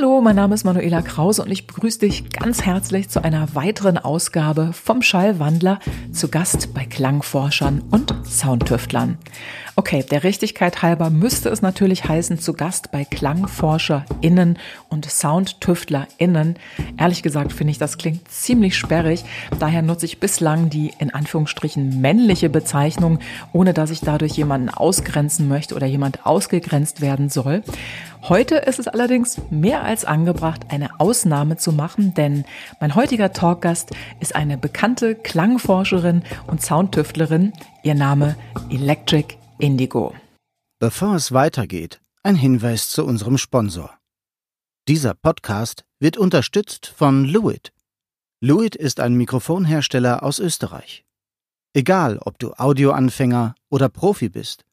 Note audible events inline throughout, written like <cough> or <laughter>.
Hallo, mein Name ist Manuela Krause und ich begrüße dich ganz herzlich zu einer weiteren Ausgabe vom Schallwandler zu Gast bei Klangforschern und Soundtüftlern. Okay, der Richtigkeit halber müsste es natürlich heißen zu Gast bei KlangforscherInnen und SoundtüftlerInnen. Ehrlich gesagt finde ich, das klingt ziemlich sperrig. Daher nutze ich bislang die in Anführungsstrichen männliche Bezeichnung, ohne dass ich dadurch jemanden ausgrenzen möchte oder jemand ausgegrenzt werden soll. Heute ist es allerdings mehr als angebracht, eine Ausnahme zu machen, denn mein heutiger Talkgast ist eine bekannte Klangforscherin und Soundtüftlerin. Ihr Name Electric Indigo. Bevor es weitergeht, ein Hinweis zu unserem Sponsor. Dieser Podcast wird unterstützt von Lewitt. Lewitt ist ein Mikrofonhersteller aus Österreich. Egal, ob du Audioanfänger oder Profi bist,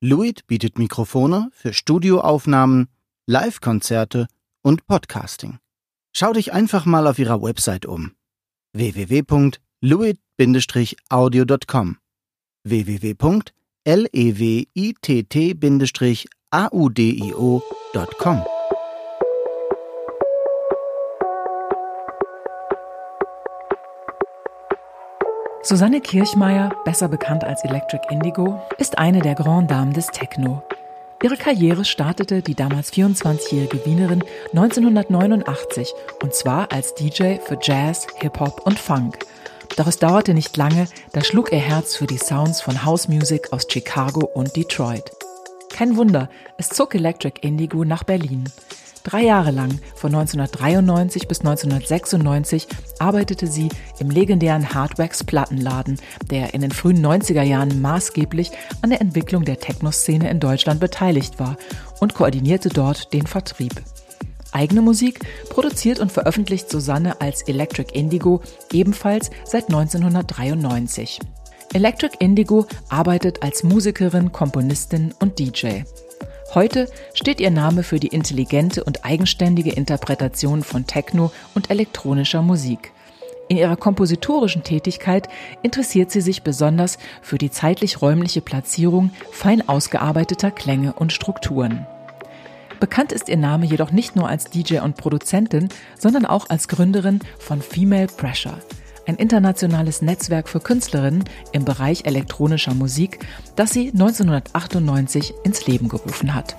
Lewitt bietet Mikrofone für Studioaufnahmen, Live-Konzerte und Podcasting. Schau dich einfach mal auf ihrer Website um. www.lewitt-audio.com www.lewitt-audio.com Susanne Kirchmeier, besser bekannt als Electric Indigo, ist eine der Grand Dames des Techno. Ihre Karriere startete die damals 24-jährige Wienerin 1989 und zwar als DJ für Jazz, Hip-Hop und Funk. Doch es dauerte nicht lange, da schlug ihr Herz für die Sounds von House Music aus Chicago und Detroit. Kein Wunder, es zog Electric Indigo nach Berlin. Drei Jahre lang, von 1993 bis 1996, arbeitete sie im legendären Hardwax Plattenladen, der in den frühen 90er Jahren maßgeblich an der Entwicklung der Techno-Szene in Deutschland beteiligt war und koordinierte dort den Vertrieb. Eigene Musik produziert und veröffentlicht Susanne als Electric Indigo ebenfalls seit 1993. Electric Indigo arbeitet als Musikerin, Komponistin und DJ. Heute steht ihr Name für die intelligente und eigenständige Interpretation von Techno und elektronischer Musik. In ihrer kompositorischen Tätigkeit interessiert sie sich besonders für die zeitlich-räumliche Platzierung fein ausgearbeiteter Klänge und Strukturen. Bekannt ist ihr Name jedoch nicht nur als DJ und Produzentin, sondern auch als Gründerin von Female Pressure – ein internationales Netzwerk für Künstlerinnen im Bereich elektronischer Musik, das sie 1998 ins Leben gerufen hat.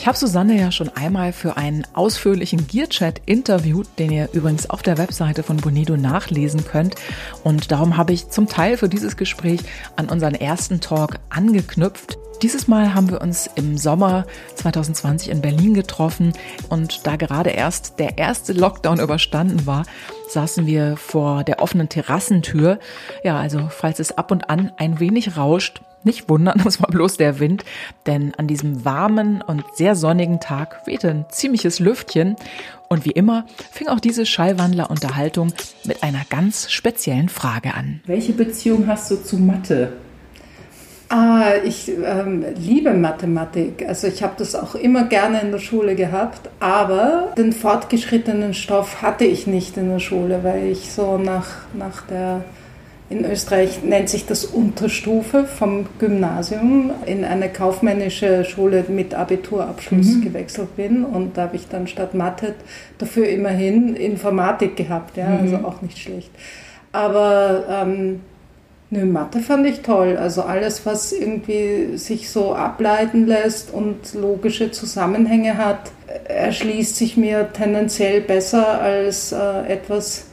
Ich habe Susanne ja schon einmal für einen ausführlichen Gearchat interviewt, den ihr übrigens auf der Webseite von Bonido nachlesen könnt. Und darum habe ich zum Teil für dieses Gespräch an unseren ersten Talk angeknüpft. Dieses Mal haben wir uns im Sommer 2020 in Berlin getroffen und da gerade erst der erste Lockdown überstanden war, saßen wir vor der offenen Terrassentür. Ja, also falls es ab und an ein wenig rauscht, nicht wundern, <laughs> das war bloß der Wind, denn an diesem warmen und sehr sonnigen Tag wehte ein ziemliches Lüftchen und wie immer fing auch diese Schallwandler-Unterhaltung mit einer ganz speziellen Frage an. Welche Beziehung hast du zu Mathe? Ah, ich ähm, liebe Mathematik. Also ich habe das auch immer gerne in der Schule gehabt, aber den fortgeschrittenen Stoff hatte ich nicht in der Schule, weil ich so nach, nach der, in Österreich nennt sich das Unterstufe vom Gymnasium, in eine kaufmännische Schule mit Abiturabschluss mhm. gewechselt bin und da habe ich dann statt Mathe dafür immerhin Informatik gehabt, ja, also mhm. also auch nicht schlecht. Aber ähm, Nö, Mathe fand ich toll. Also alles, was irgendwie sich so ableiten lässt und logische Zusammenhänge hat, erschließt sich mir tendenziell besser als äh, etwas,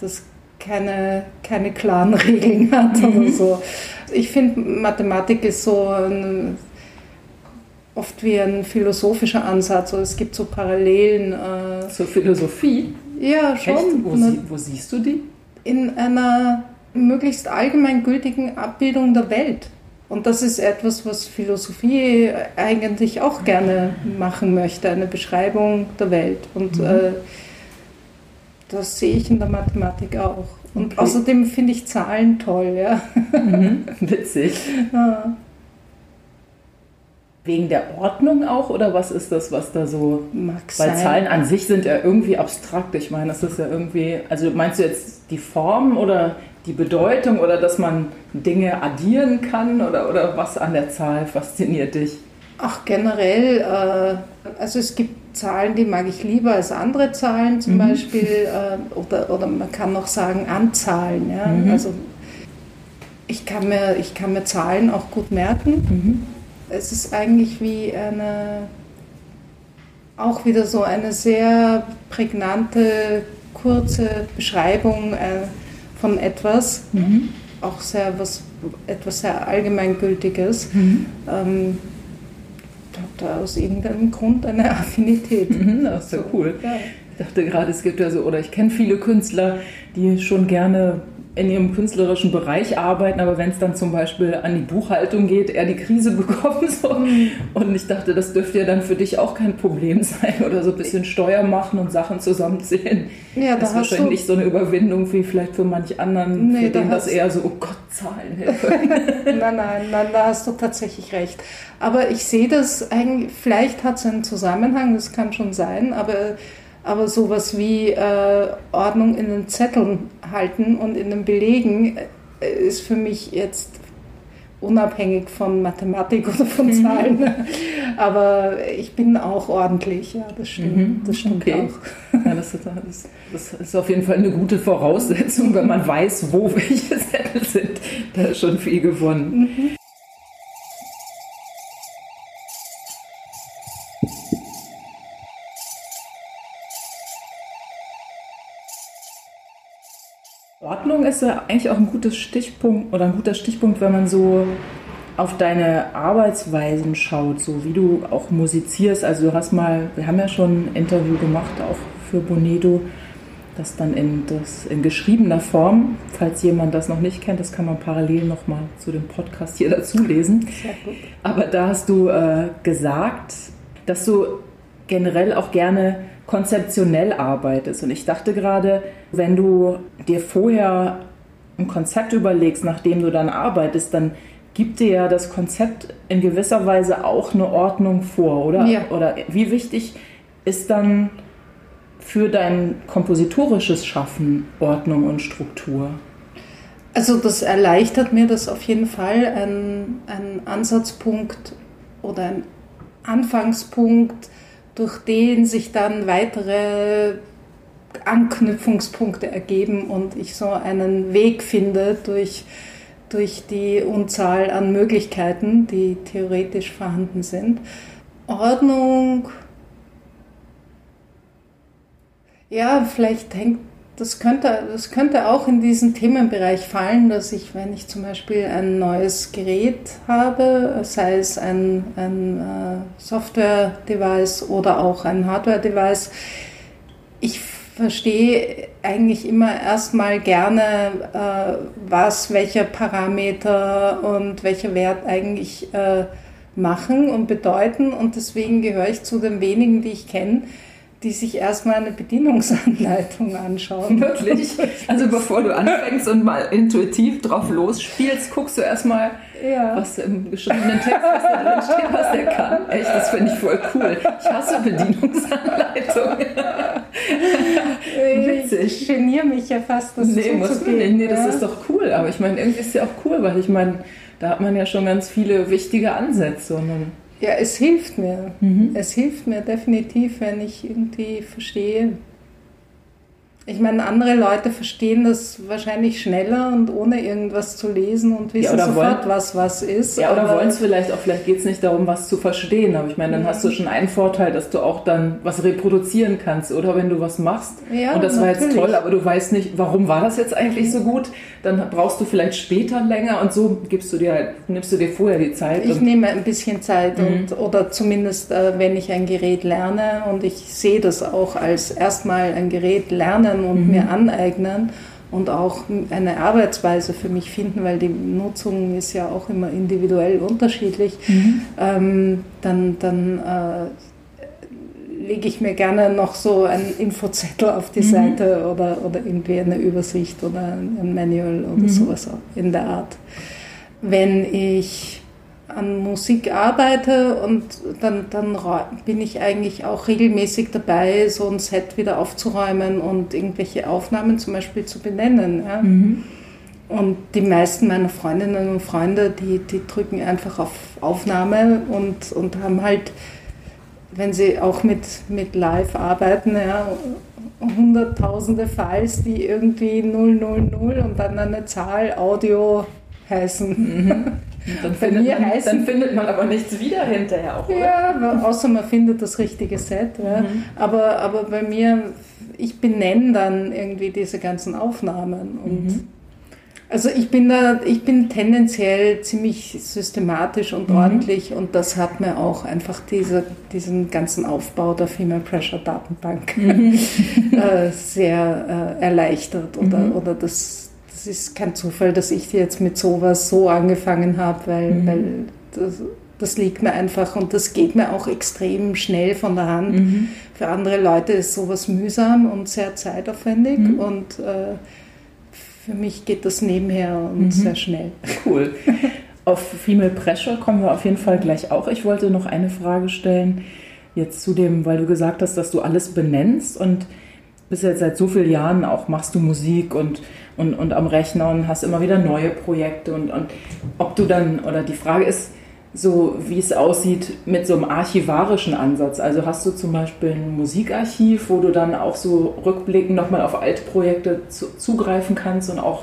das keine, keine klaren <laughs> Regeln hat mhm. oder so. Ich finde, Mathematik ist so ein, oft wie ein philosophischer Ansatz. Oder es gibt so Parallelen. Äh, Zur Philosophie? Ja, schon. Wo, sie, wo siehst du die? In einer möglichst allgemeingültigen Abbildung der Welt. Und das ist etwas, was Philosophie eigentlich auch gerne machen möchte, eine Beschreibung der Welt. Und mhm. äh, das sehe ich in der Mathematik auch. Und okay. außerdem finde ich Zahlen toll, ja. Mhm. Witzig. <laughs> Ja. Wegen der Ordnung auch oder was ist das, was da so? Mag Weil sein. Zahlen an sich sind ja irgendwie abstrakt. Ich meine, das ist ja irgendwie. Also meinst du jetzt die Form oder die Bedeutung oder dass man Dinge addieren kann oder, oder was an der Zahl fasziniert dich? Ach, generell, äh, also es gibt Zahlen, die mag ich lieber als andere Zahlen zum mhm. Beispiel, äh, oder, oder man kann noch sagen Anzahlen. Ja? Mhm. Also ich kann, mir, ich kann mir Zahlen auch gut merken. Mhm. Es ist eigentlich wie eine, auch wieder so eine sehr prägnante, kurze Beschreibung äh, von etwas. Mhm. Auch sehr was, etwas sehr Allgemeingültiges. Mhm. Ähm, da aus irgendeinem Grund eine Affinität. Mhm, das ist ja cool. Ja. Ich dachte gerade, es gibt ja so, oder ich kenne viele Künstler, die schon gerne in ihrem künstlerischen Bereich arbeiten, aber wenn es dann zum Beispiel an die Buchhaltung geht, eher die Krise <laughs> bekommen. So. Mhm. Und ich dachte, das dürfte ja dann für dich auch kein Problem <laughs> sein oder so ein bisschen Steuer machen und Sachen zusammenzählen. Ja, da das ist wahrscheinlich nicht so eine Überwindung wie vielleicht für manch anderen, nee, für den das eher so, oh Gott, Zahlen <laughs> nein, nein, nein, da hast du tatsächlich recht. Aber ich sehe das eigentlich, vielleicht hat es einen Zusammenhang, das kann schon sein, aber aber sowas wie äh, Ordnung in den Zetteln halten und in den Belegen äh, ist für mich jetzt unabhängig von Mathematik oder von mhm. Zahlen. <laughs> Aber ich bin auch ordentlich, ja, das stimmt, mhm. das stimmt okay. auch. Ja, das, ist, das, ist auf jeden Fall eine gute Voraussetzung, wenn man <laughs> weiß, wo welche Zettel sind. Da ist schon viel gewonnen. Mhm. Ist ja eigentlich auch ein gutes Stichpunkt oder ein guter Stichpunkt, wenn man so auf deine Arbeitsweisen schaut, so wie du auch musizierst. Also du hast mal, wir haben ja schon ein Interview gemacht, auch für Bonedo, das dann in, das, in geschriebener Form, falls jemand das noch nicht kennt, das kann man parallel nochmal zu dem Podcast hier <laughs> dazu lesen. Aber da hast du äh, gesagt, dass du generell auch gerne konzeptionell arbeitest. Und ich dachte gerade, wenn du dir vorher ein Konzept überlegst, nachdem du dann arbeitest, dann gibt dir ja das Konzept in gewisser Weise auch eine Ordnung vor, oder? Ja. Oder wie wichtig ist dann für dein kompositorisches Schaffen Ordnung und Struktur? Also das erleichtert mir das auf jeden Fall, ein, ein Ansatzpunkt oder ein Anfangspunkt, durch den sich dann weitere Anknüpfungspunkte ergeben und ich so einen Weg finde durch, durch die Unzahl an Möglichkeiten, die theoretisch vorhanden sind. Ordnung, ja, vielleicht hängt das könnte, das könnte auch in diesen Themenbereich fallen, dass ich, wenn ich zum Beispiel ein neues Gerät habe, sei es ein, ein äh, Software-Device oder auch ein Hardware-Device, ich verstehe eigentlich immer erstmal gerne, äh, was welcher Parameter und welcher Wert eigentlich äh, machen und bedeuten. Und deswegen gehöre ich zu den wenigen, die ich kenne, die sich erstmal eine Bedienungsanleitung <laughs> anschauen. Wirklich? Also bevor du anfängst und mal intuitiv drauf losspielst, guckst du erstmal, ja. was im geschriebenen Text was da drin steht, was der kann. Echt, das finde ich voll cool. Ich hasse Bedienungsanleitungen. Witzig. Ich geniere mich ja fast, das nee, muss man nicht. Nee, das ja. ist doch cool. Aber ich meine, irgendwie ist es ja auch cool, weil ich meine, da hat man ja schon ganz viele wichtige Ansätze. Und ja, es hilft mir. Mhm. Es hilft mir definitiv, wenn ich irgendwie verstehe, ich meine, andere Leute verstehen das wahrscheinlich schneller und ohne irgendwas zu lesen und wissen ja, sofort, wollen, was was ist. Ja, oder wollen es vielleicht auch, vielleicht geht es nicht darum, was zu verstehen, aber ich meine, dann ja. hast du schon einen Vorteil, dass du auch dann was reproduzieren kannst, oder wenn du was machst ja, und das natürlich. war jetzt toll, aber du weißt nicht, warum war das jetzt eigentlich so gut, dann brauchst du vielleicht später länger und so gibst du dir halt, nimmst du dir vorher die Zeit. Ich nehme ein bisschen Zeit mhm. und, oder zumindest, äh, wenn ich ein Gerät lerne und ich sehe das auch als erstmal ein Gerät lernen, lernen und mhm. mir aneignen und auch eine Arbeitsweise für mich finden, weil die Nutzung ist ja auch immer individuell unterschiedlich, mhm. ähm, dann, dann äh, lege ich mir gerne noch so einen Infozettel auf die mhm. Seite oder, oder irgendwie eine Übersicht oder ein Manual oder mhm. sowas in der Art. Wenn ich an Musik arbeite und dann, dann bin ich eigentlich auch regelmäßig dabei, so ein Set wieder aufzuräumen und irgendwelche Aufnahmen zum Beispiel zu benennen. Ja? Mhm. Und die meisten meiner Freundinnen und Freunde, die, die drücken einfach auf Aufnahme und, und haben halt, wenn sie auch mit, mit Live arbeiten, ja, hunderttausende Files, die irgendwie 000 und dann eine Zahl Audio heißen. Mhm. <laughs> Dann findet, man, heißen, dann findet man aber nichts wieder hinterher auch, oder? Ja, außer man findet das richtige Set. Ja. Mhm. Aber, aber bei mir, ich benenne dann irgendwie diese ganzen Aufnahmen und mhm. Also ich bin da, ich bin tendenziell ziemlich systematisch und mhm. ordentlich und das hat mir auch einfach diese, diesen ganzen Aufbau der Female Pressure Datenbank mhm. <laughs> äh, sehr äh, erleichtert oder, mhm. oder das, das ist kein Zufall, dass ich jetzt mit sowas so angefangen habe, weil, mhm. weil das, das liegt mir einfach und das geht mir auch extrem schnell von der Hand. Mhm. Für andere Leute ist sowas mühsam und sehr zeitaufwendig mhm. und äh, für mich geht das nebenher und mhm. sehr schnell. Cool. <laughs> Auf Female Pressure kommen wir auf jeden Fall gleich auch. Ich wollte noch eine Frage stellen, jetzt zu dem, weil du gesagt hast, dass du alles benennst und bist jetzt seit so vielen Jahren auch machst du Musik und, und, und am Rechner und hast immer wieder neue Projekte und, und ob du dann, oder die Frage ist, so wie es aussieht mit so einem archivarischen Ansatz. Also hast du zum Beispiel ein Musikarchiv, wo du dann auch so rückblickend nochmal auf alte Projekte zu, zugreifen kannst und auch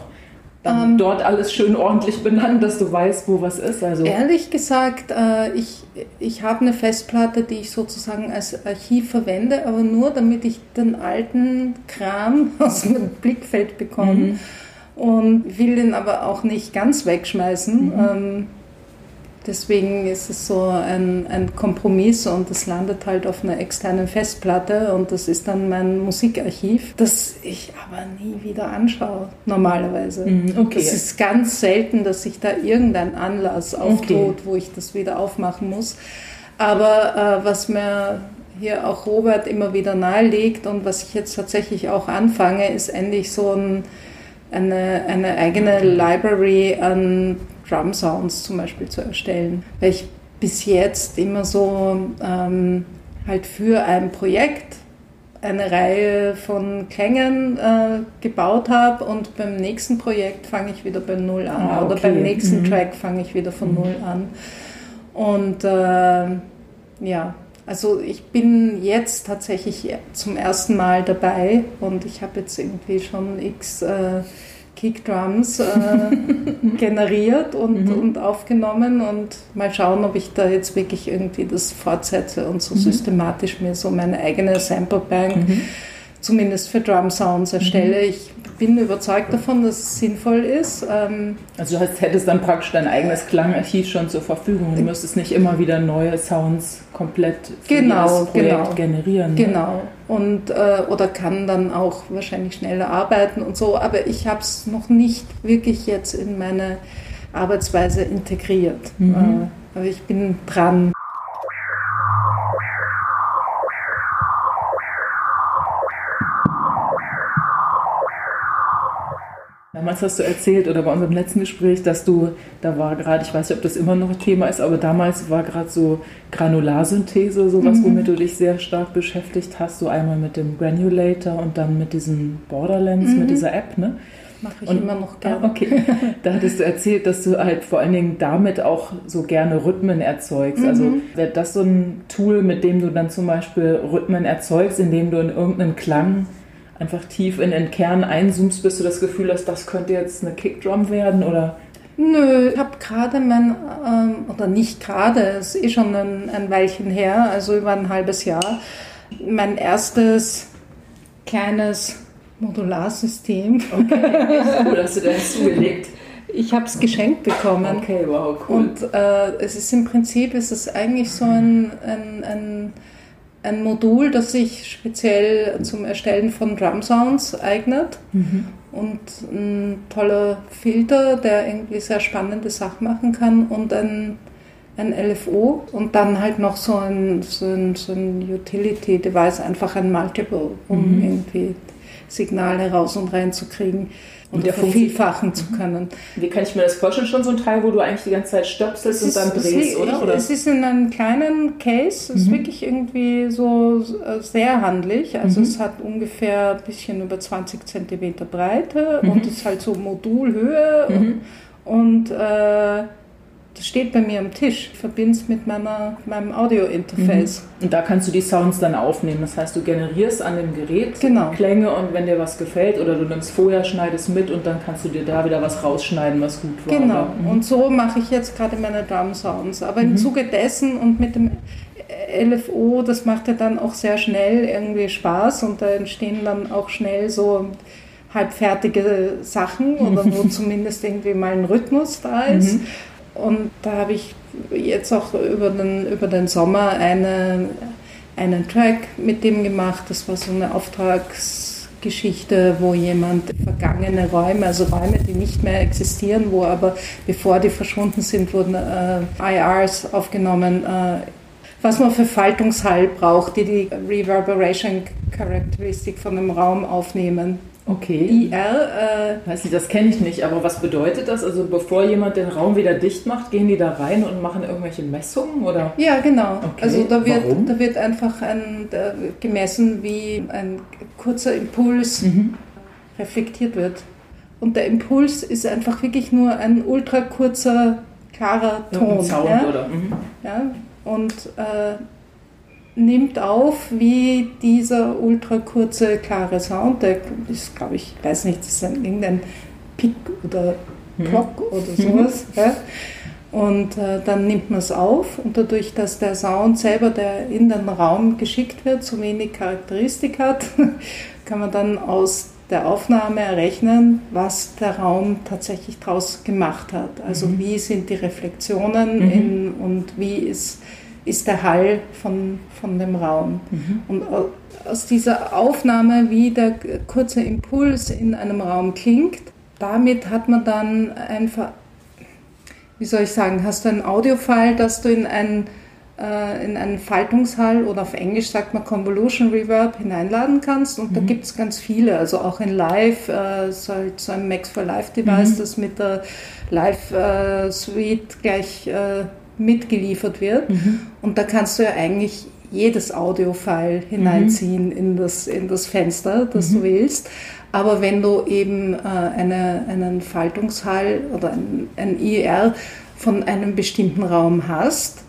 ähm, dort alles schön ordentlich benannt, dass du weißt, wo was ist. Also ehrlich gesagt, äh, ich, ich habe eine Festplatte, die ich sozusagen als Archiv verwende, aber nur damit ich den alten Kram <laughs> aus dem Blickfeld bekomme. Mhm. Und will den aber auch nicht ganz wegschmeißen. Mhm. Ähm, Deswegen ist es so ein, ein Kompromiss und es landet halt auf einer externen Festplatte und das ist dann mein Musikarchiv, das ich aber nie wieder anschaue, normalerweise. Mhm, okay. Es ist ganz selten, dass sich da irgendein Anlass auftut, okay. wo ich das wieder aufmachen muss. Aber äh, was mir hier auch Robert immer wieder nahelegt und was ich jetzt tatsächlich auch anfange, ist endlich so ein, eine, eine eigene Library an Drum Sounds zum Beispiel zu erstellen. Weil ich bis jetzt immer so ähm, halt für ein Projekt eine Reihe von Klängen äh, gebaut habe und beim nächsten Projekt fange ich wieder bei Null an ah, okay. oder beim nächsten mhm. Track fange ich wieder von mhm. Null an. Und äh, ja, also ich bin jetzt tatsächlich zum ersten Mal dabei und ich habe jetzt irgendwie schon x äh, Kickdrums äh, <laughs> generiert und, mhm. und aufgenommen und mal schauen, ob ich da jetzt wirklich irgendwie das fortsetze und so mhm. systematisch mir so meine eigene Samplebank mhm. Zumindest für Drum Sounds erstelle. Mhm. Ich bin überzeugt davon, dass es sinnvoll ist. Ähm, also du hättest dann praktisch dein eigenes Klangarchiv schon zur Verfügung. Du müsstest nicht immer wieder neue Sounds komplett für genau, Projekt genau, generieren. Ne? Genau. Und, äh, oder kann dann auch wahrscheinlich schneller arbeiten und so. Aber ich habe es noch nicht wirklich jetzt in meine Arbeitsweise integriert. Mhm. Äh, aber ich bin dran. Damals hast du erzählt oder bei unserem letzten Gespräch, dass du, da war gerade, ich weiß nicht, ob das immer noch ein Thema ist, aber damals war gerade so Granularsynthese, sowas, mhm. womit du dich sehr stark beschäftigt hast. So einmal mit dem Granulator und dann mit diesem Borderlands, mhm. mit dieser App, ne? Mache ich und, immer noch gerne. Ah, okay. <laughs> Da hattest du erzählt, dass du halt vor allen Dingen damit auch so gerne Rhythmen erzeugst. Also mhm. Also wäre das so ein Tool, mit dem du dann zum Beispiel Rhythmen erzeugst, indem du in irgendeinen Klang einfach tief in den Kern einzoomst, bis du das Gefühl hast, das könnte jetzt eine Kickdrum werden oder? Nö, ich habe gerade mein, ähm, oder nicht gerade, es ist eh schon ein, ein Weilchen her, also über ein halbes Jahr, mein erstes kleines Modularsystem. Okay, <laughs> cool, hast du das zugelegt? Ich habe es geschenkt bekommen. Okay, wow, cool. Und äh, es ist im Prinzip, es ist eigentlich so ein, ein, ein ein Modul, das sich speziell zum Erstellen von Drum Sounds eignet mhm. und ein toller Filter, der irgendwie sehr spannende Sachen machen kann und ein, ein LFO und dann halt noch so ein, so ein, so ein Utility-Device, einfach ein Multiple, um mhm. irgendwie Signale raus und rein zu kriegen und der vervielfachen zu können. Wie kann ich mir das vorstellen? Schon so ein Teil, wo du eigentlich die ganze Zeit stöpselst und dann drehst, oder? oder? Es ist in einem kleinen Case, es ist mhm. wirklich irgendwie so äh, sehr handlich. Also mhm. es hat ungefähr ein bisschen über 20 Zentimeter Breite mhm. und ist halt so Modulhöhe mhm. und, und äh, das steht bei mir am Tisch. Ich verbinde es mit meiner, meinem Audio-Interface. Mhm. Und da kannst du die Sounds dann aufnehmen. Das heißt, du generierst an dem Gerät genau. Klänge und wenn dir was gefällt oder du nimmst vorher, schneidest mit und dann kannst du dir da wieder was rausschneiden, was gut war. Genau. Mhm. Und so mache ich jetzt gerade meine Drum-Sounds. Aber im mhm. Zuge dessen und mit dem LFO, das macht ja dann auch sehr schnell irgendwie Spaß und da entstehen dann auch schnell so halbfertige Sachen oder wo <laughs> zumindest irgendwie mal ein Rhythmus da ist. Mhm. Und da habe ich jetzt auch über den, über den Sommer eine, einen Track mit dem gemacht. Das war so eine Auftragsgeschichte, wo jemand vergangene Räume, also Räume, die nicht mehr existieren, wo aber bevor die verschwunden sind, wurden äh, IRs aufgenommen, äh, was man für Faltungshall braucht, die die Reverberation-Charakteristik von einem Raum aufnehmen. Okay. IR. Äh, weiß nicht, das kenne ich nicht, aber was bedeutet das? Also bevor jemand den Raum wieder dicht macht, gehen die da rein und machen irgendwelche Messungen oder? Ja, genau. Okay. Also da wird, Warum? da wird einfach ein, da gemessen, wie ein kurzer Impuls mhm. reflektiert wird. Und der Impuls ist einfach wirklich nur ein ultra kurzer, klarer Ton. Sound, ja? oder? Mhm. Ja? Und äh, nimmt auf, wie dieser ultra kurze, klare Sound, der ist, glaube ich, weiß nicht, das ist ein, irgendein Pick oder Block mhm. oder sowas. <laughs> Ja. Und äh, dann nimmt man es auf und dadurch, dass der Sound selber, der in den Raum geschickt wird, so wenig Charakteristik hat, <laughs> kann man dann aus der Aufnahme errechnen, was der Raum tatsächlich daraus gemacht hat. Also mhm. wie sind die Reflexionen mhm. in, und wie ist ist der Hall von, von dem Raum. Mhm. Und aus dieser Aufnahme, wie der kurze Impuls in einem Raum klingt, damit hat man dann einfach, wie soll ich sagen, hast du ein Audiofile, das du in einen, äh, in einen Faltungshall oder auf Englisch sagt man Convolution Reverb hineinladen kannst. Und mhm. da gibt es ganz viele, also auch in Live, äh, so, so ein Max for Live Device, mhm. das mit der Live äh, Suite gleich äh, mitgeliefert wird. Mhm. Und da kannst du ja eigentlich jedes Audio-File hineinziehen mhm. in, das, in das Fenster, das mhm. du willst. Aber wenn du eben äh, eine, einen Faltungshall oder ein, ein IR von einem bestimmten Raum hast,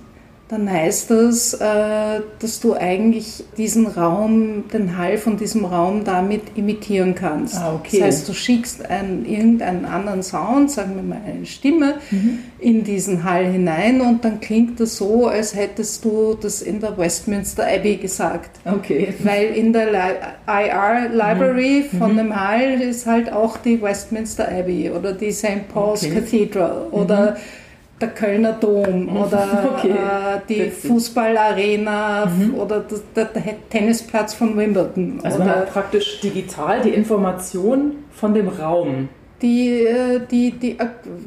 dann heißt das, äh, dass du eigentlich diesen Raum, den Hall von diesem Raum damit imitieren kannst. Ah, okay. Das heißt, du schickst einen, irgendeinen anderen Sound, sagen wir mal eine Stimme, mhm. in diesen Hall hinein und dann klingt das so, als hättest du das in der Westminster Abbey gesagt. Okay. Weil in der IR Library mhm. von mhm. dem Hall ist halt auch die Westminster Abbey oder die St. Paul's okay. Cathedral oder mhm der Kölner Dom mhm. oder <laughs> okay. äh, die Witzig. Fußballarena mhm. oder der, der, Tennisplatz von Wimbledon. Also man hat praktisch digital die Information von dem Raum. Die, äh, die, die,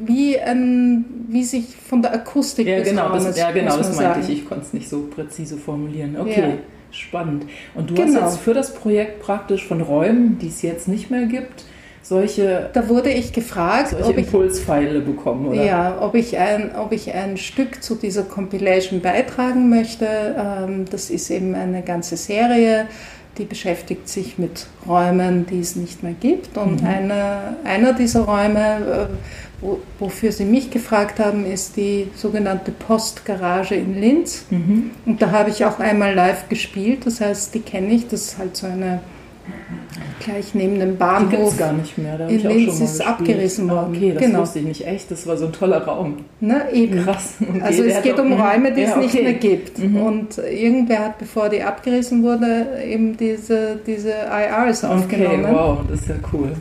wie, ein, wie sich von der Akustik ja, des genau, Raumes, das, Ja, genau, das meinte ich. Ich konnte es nicht so präzise formulieren. Okay. Ja. Spannend. Und du genau. hast jetzt für das Projekt praktisch von Räumen, die es jetzt nicht mehr gibt, solche. Da wurde ich gefragt, solche ob Impulspfeile ich, bekommen, oder? Ja, ob ich, ein, ob ich ein Stück zu dieser Compilation beitragen möchte. Ähm, das ist eben eine ganze Serie, die beschäftigt sich mit Räumen, die es nicht mehr gibt. Und mhm. eine, einer dieser Räume, äh, wofür Sie mich gefragt haben, ist die sogenannte Postgarage in Linz. Mhm. Und da habe ich auch einmal live gespielt. Das heißt, die kenne ich. Das ist halt so eine gleich neben dem Bahnhof. Die gar nicht mehr. Da in Linz ist abgerissen ah, worden. okay, das genau. wusste ich nicht echt. Das war so ein toller Raum. Na, eben. Krass. Okay, also es geht um Räume, die ja, es nicht okay. mehr gibt. Mhm. Und irgendwer hat, bevor die abgerissen wurde, eben diese, diese IRs aufgenommen. Okay, wow, das ist ja cool.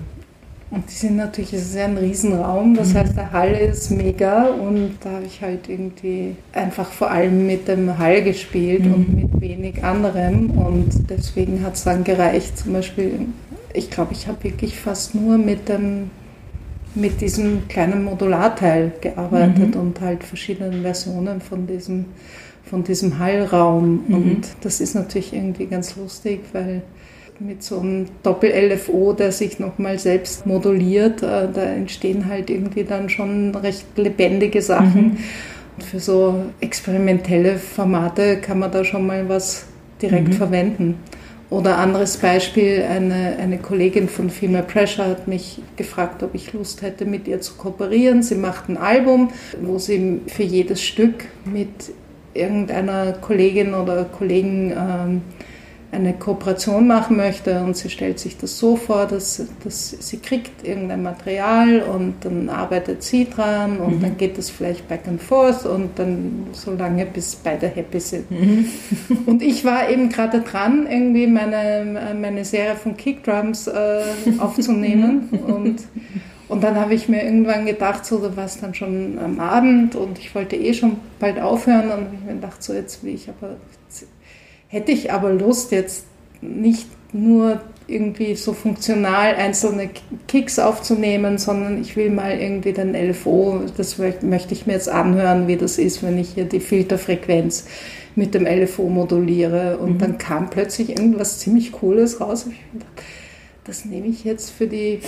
Und die sind natürlich, es ist ja ein Riesenraum, das mhm. heißt, der Hall ist mega und da habe ich halt irgendwie einfach vor allem mit dem Hall gespielt mhm. und mit wenig anderem und deswegen hat es dann gereicht. Zum Beispiel, ich glaube, ich habe wirklich fast nur mit dem mit diesem kleinen Modularteil gearbeitet mhm. und halt verschiedenen Versionen von diesem, von diesem Hallraum. Mhm. Und das ist natürlich irgendwie ganz lustig, weil mit so einem Doppel-LFO, der sich nochmal selbst moduliert, äh, da entstehen halt irgendwie dann schon recht lebendige Sachen. Mhm. Und für so experimentelle Formate kann man da schon mal was direkt mhm. verwenden. Oder anderes Beispiel, eine, eine Kollegin von Female Pressure hat mich gefragt, ob ich Lust hätte, mit ihr zu kooperieren. Sie macht ein Album, wo sie für jedes Stück mit irgendeiner Kollegin oder Kollegen ähm, eine Kooperation machen möchte und sie stellt sich das so vor, dass, dass sie kriegt irgendein Material und dann arbeitet sie dran und mhm. dann geht es vielleicht back and forth und dann so lange, bis beide happy sind. Mhm. <laughs> Und ich war eben gerade dran, irgendwie meine, meine Serie von Kickdrums äh, aufzunehmen <laughs> und und dann habe ich mir irgendwann gedacht, so, da war es dann schon am Abend und ich wollte eh schon bald aufhören und ich mir gedacht, so jetzt will ich aber Hätte ich aber Lust, jetzt nicht nur irgendwie so funktional einzelne Kicks aufzunehmen, sondern ich will mal irgendwie den LFO, das möchte ich mir jetzt anhören, wie das ist, wenn ich hier die Filterfrequenz mit dem LFO moduliere. Und mhm. dann kam plötzlich irgendwas ziemlich Cooles raus. Ich dachte, das nehme ich jetzt für die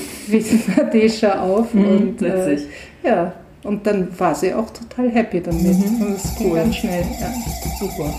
Desha auf. Mhm, und äh, ja, und dann war sie auch total happy damit. Mhm, und das ging cool. ganz schnell. Ja. Super.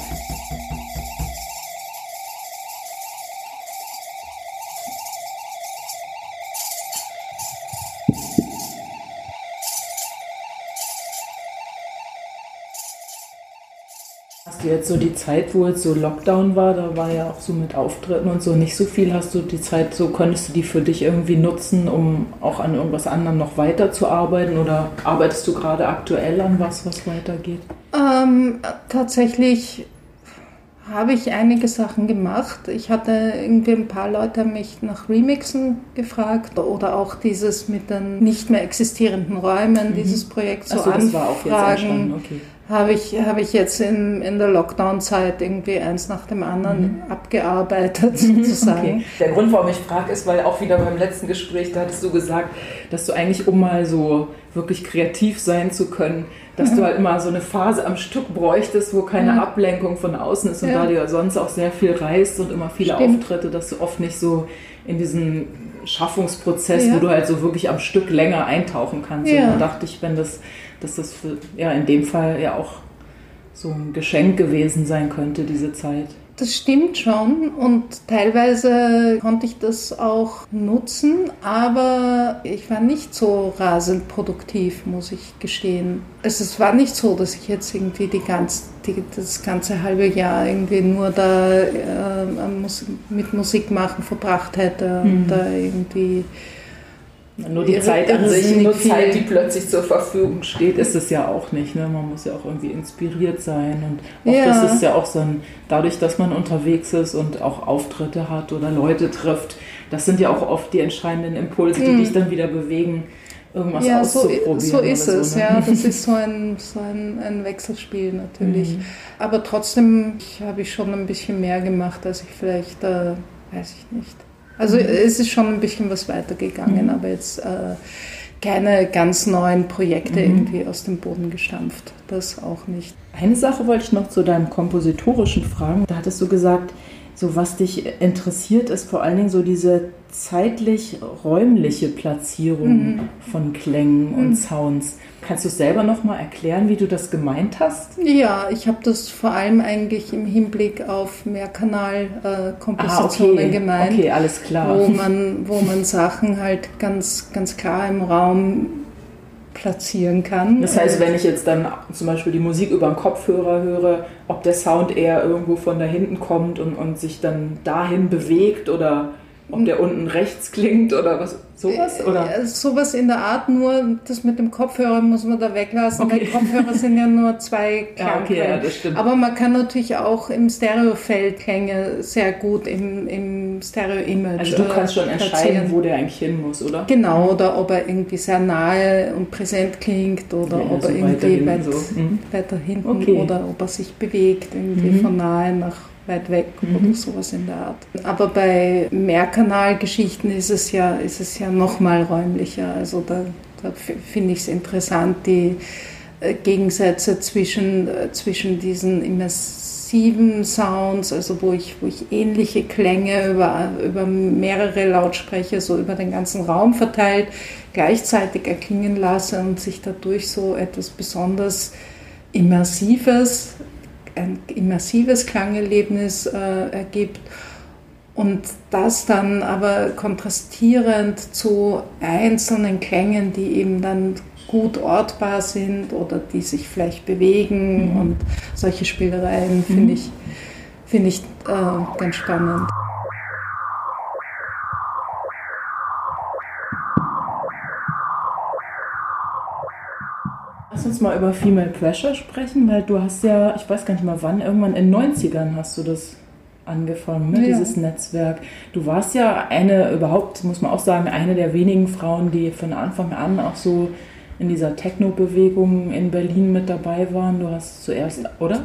Jetzt so die Zeit, wo jetzt so Lockdown war, da war ja auch so mit Auftritten und so nicht so viel. Hast du die Zeit, so konntest du die für dich irgendwie nutzen, um auch an irgendwas anderem noch weiterzuarbeiten oder arbeitest du gerade aktuell an was, was weitergeht? Ähm, tatsächlich habe ich einige Sachen gemacht. Ich hatte irgendwie ein paar Leute mich nach Remixen gefragt oder auch dieses mit den nicht mehr existierenden Räumen, mhm. dieses Projekt so, so anfragen. Habe ich, habe ich jetzt in, in der Lockdown-Zeit irgendwie eins nach dem anderen mhm. abgearbeitet, <laughs> sozusagen. Okay. Der Grund, warum ich frage, ist, weil auch wieder beim letzten Gespräch, da hattest du gesagt, dass du eigentlich, um mal so wirklich kreativ sein zu können, dass mhm. du halt immer so eine Phase am Stück bräuchtest, wo keine mhm. Ablenkung von außen ist und ja. da du ja sonst auch sehr viel reist und immer viele Stimmt. Auftritte, dass du oft nicht so in diesen Schaffungsprozess, ja. wo du halt so wirklich am Stück länger eintauchen kannst. Ja. Und da dachte ich, wenn das dass das für, ja in dem Fall ja auch so ein Geschenk gewesen sein könnte, diese Zeit. Das stimmt schon und teilweise konnte ich das auch nutzen, aber ich war nicht so rasend produktiv, muss ich gestehen. Also es war nicht so, dass ich jetzt irgendwie die ganz, die, das ganze halbe Jahr irgendwie nur da äh, mit Musik machen verbracht hätte und mhm. da irgendwie nur die Zeit an sich, nur Zeit, die plötzlich zur Verfügung steht, ist es ja auch nicht. Ne? Man muss ja auch irgendwie inspiriert sein. Und oft ja. ist es ja auch so ein, dadurch, dass man unterwegs ist und auch Auftritte hat oder Leute trifft, das sind ja auch oft die entscheidenden Impulse, die mhm. dich dann wieder bewegen, irgendwas ja, auszuprobieren. So, so ist so, es, ne? ja. <laughs> Das ist so ein, so ein, ein Wechselspiel natürlich. Mhm. Aber trotzdem habe ich schon ein bisschen mehr gemacht, als ich vielleicht, äh, weiß ich nicht also es ist schon ein bisschen was weitergegangen, mhm. aber jetzt äh, keine ganz neuen Projekte mhm. irgendwie aus dem Boden gestampft. Das auch nicht. Eine Sache wollte ich noch zu deinem kompositorischen fragen. Da hattest du gesagt, so was dich interessiert, ist vor allen Dingen so diese zeitlich-räumliche Platzierung mhm. von Klängen und mhm. Sounds. Kannst du selber noch mal erklären, wie du das gemeint hast? Ja, ich habe das vor allem eigentlich im Hinblick auf Mehrkanalkompositionen äh, okay. gemeint. Okay, alles klar. Wo man, wo man Sachen halt ganz, ganz klar im Raum platzieren kann. Das heißt, wenn ich jetzt dann zum Beispiel die Musik über den Kopfhörer höre, ob der Sound eher irgendwo von da hinten kommt und, und sich dann dahin bewegt oder ob der unten rechts klingt oder was sowas oder ja, sowas in der Art nur das mit dem Kopfhörer muss man da weglassen okay. weil Kopfhörer sind ja nur zwei Klangquellen. <laughs> Ja, okay, ja, aber man kann natürlich auch im Stereofeld Klänge sehr gut im, im Stereo Image also du kannst schon entscheiden wo der eigentlich hin muss oder genau oder ob er irgendwie sehr nahe und präsent klingt oder ob er irgendwie weit, so. mhm. weiter hinten okay. oder ob er sich bewegt irgendwie mhm. von nahe nach weit weg mhm. oder sowas in der Art. Aber bei Mehrkanalgeschichten ist es ja, ist es ja noch mal räumlicher. Also da, habe, finde ich es interessant, die äh, Gegensätze zwischen, äh, zwischen diesen immersiven Sounds, also wo ich, wo ich ähnliche Klänge über, über mehrere Lautsprecher so über den ganzen Raum verteilt gleichzeitig erklingen lasse und sich dadurch so etwas besonders Immersives, ein immersives Klangerlebnis äh, ergibt und das dann aber kontrastierend zu einzelnen Klängen, die eben dann gut ortbar sind oder die sich vielleicht bewegen mhm. und solche Spielereien finde mhm. ich, find ich äh, ganz spannend. Uns mal über Female Pressure sprechen, weil du hast ja, ich weiß gar nicht mal wann, irgendwann in den 90ern hast du das angefangen, ne? Ja. dieses Netzwerk. Du warst ja eine, überhaupt muss man auch sagen, eine der wenigen Frauen, die von Anfang an auch so in dieser Techno-Bewegung in Berlin mit dabei waren. Du hast zuerst, oder?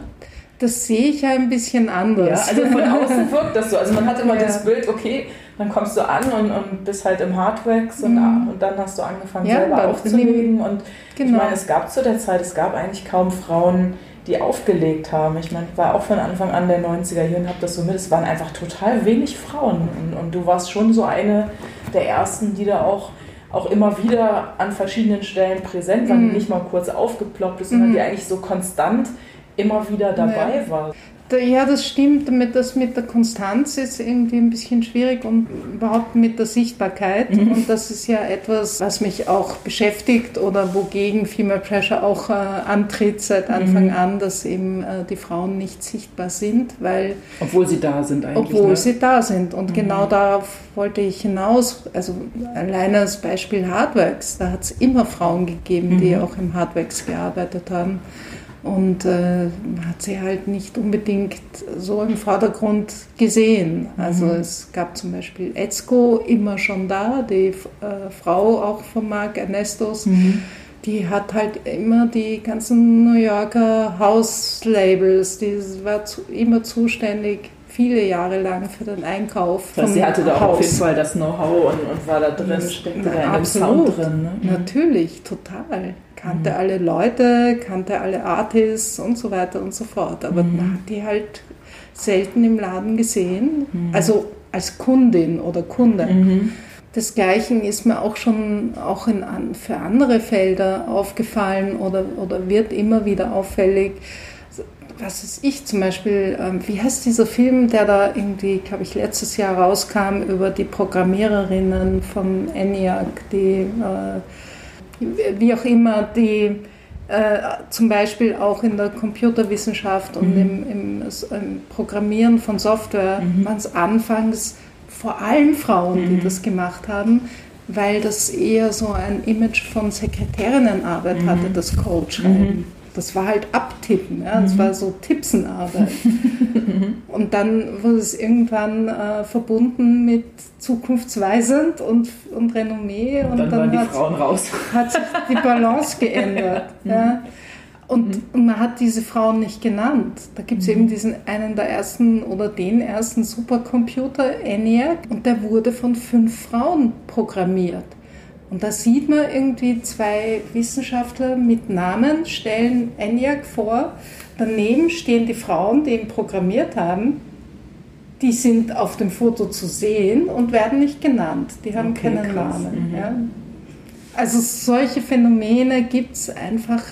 Das sehe ich ja ein bisschen anders. Ja, also von außen <laughs> wirkt das so. Also man hat immer ja. das Bild, okay, dann kommst du an und, und bist halt im Hardwax und, mhm. und dann hast du angefangen ja, selber aufzulegen. Und genau. ich meine, es gab zu der Zeit, es gab eigentlich kaum Frauen, die aufgelegt haben. Ich meine, ich war auch von Anfang an der 90er hier und habe das so mit. Es waren einfach total wenig Frauen. Und, und du warst schon so eine der ersten, die da auch auch immer wieder an verschiedenen Stellen präsent war, mhm. nicht mal kurz aufgeploppt ist, sondern mhm. die eigentlich so konstant immer wieder dabei ja. war. Ja, das stimmt. Mit, das mit der Konstanz ist irgendwie ein bisschen schwierig und überhaupt mit der Sichtbarkeit. Mhm. Und das ist ja etwas, was mich auch beschäftigt oder wogegen Female Pressure auch äh, antritt seit Anfang mhm. an, dass eben äh, die Frauen nicht sichtbar sind, weil. Obwohl sie da sind eigentlich. Obwohl ne? sie da sind. Und mhm. genau darauf wollte ich hinaus. Also alleine als Beispiel Hardworks, da hat es immer Frauen gegeben, die mhm. auch im Hardworks gearbeitet haben und äh, hat sie halt nicht unbedingt so im Vordergrund gesehen. Also mhm. es gab zum Beispiel Etzko immer schon da, die äh, Frau auch von Mark Ernestos. Mhm. Die hat halt immer die ganzen New Yorker House-Labels, die war zu, immer zuständig viele Jahre lang für den Einkauf. Also sie hatte da auch auf jeden Fall das Know-how und, und, war da drin, steckte da in dem Sound drin. Ne? Natürlich, total kannte mhm. alle Leute, kannte alle Artists und so weiter und so fort. Aber mhm. man hat die halt selten im Laden gesehen, mhm. also als Kundin oder Kunde. Mhm. Desgleichen ist mir auch schon auch in, für andere Felder aufgefallen oder, oder wird immer wieder auffällig. Was ist ich zum Beispiel, ähm, wie heißt dieser Film, der da irgendwie, glaube ich, letztes Jahr rauskam über die Programmiererinnen von ENIAC, die äh, wie auch immer, die äh, zum Beispiel auch in der Computerwissenschaft und mhm. im, im, im, Programmieren von Software mhm. waren es anfangs vor allem Frauen, die mhm. das gemacht haben, weil das eher so ein Image von Sekretärinnenarbeit mhm. hatte, das Code schreiben. Mhm das war halt abtippen, ja? das mhm. war so Tippsenarbeit. <laughs> und dann wurde es irgendwann äh, verbunden mit zukunftsweisend und, und Renommee. Und, und dann, dann waren die hat, Frauen raus. hat sich die Balance geändert. <laughs> ja? Und, mhm. und, man hat diese Frauen nicht genannt. Da gibt es mhm. eben diesen einen der ersten oder den ersten Supercomputer, ENIAC, und der wurde von fünf Frauen programmiert. Und da sieht man irgendwie zwei Wissenschaftler mit Namen, stellen ENIAC vor. Daneben stehen die Frauen, die ihn programmiert haben. Die sind auf dem Foto zu sehen und werden nicht genannt. Die haben okay, keinen krass. Namen. Mhm. Ja. Also solche Phänomene gibt es einfach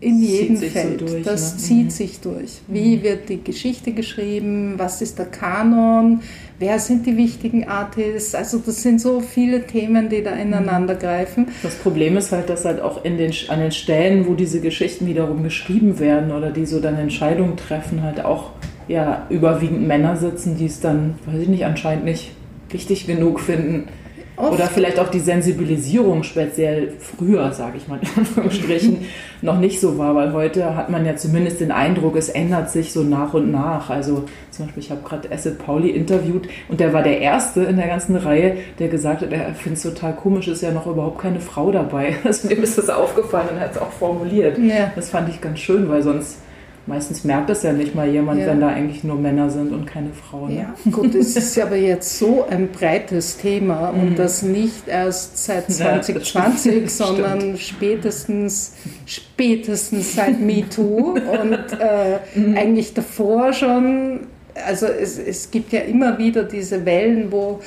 in jedem Feld. So durch, das ne? zieht mhm. sich durch. Wie mhm. wird die Geschichte geschrieben? Was ist der Kanon? Wer sind die wichtigen Artists? Also das sind so viele Themen, die da ineinander greifen. Das Problem ist halt, dass halt auch den, an den Stellen, wo diese Geschichten wiederum geschrieben werden oder die so dann Entscheidungen treffen, halt auch ja, überwiegend Männer sitzen, die es dann, weiß ich nicht, anscheinend nicht wichtig genug finden, Oft. Oder vielleicht auch die Sensibilisierung speziell früher, sage ich mal in Anführungsstrichen, <laughs> noch nicht so war, weil heute hat man ja zumindest den Eindruck, es ändert sich so nach und nach. Also zum Beispiel, ich habe gerade Asset Pauli interviewt und der war der Erste in der ganzen Reihe, der gesagt hat, er findet es total komisch, ist ja noch überhaupt keine Frau dabei. <laughs> Also dem ist das aufgefallen und hat es auch formuliert. Ja. Das fand ich ganz schön, weil sonst meistens merkt es ja nicht mal jemand, ja. wenn da eigentlich nur Männer sind und keine Frauen. Ja, gut, es ist aber jetzt so ein breites Thema und mhm. das nicht erst seit 2020, ja, <laughs> sondern spätestens, spätestens seit MeToo und äh, mhm. eigentlich davor schon. Also es, es gibt ja immer wieder diese Wellen, wo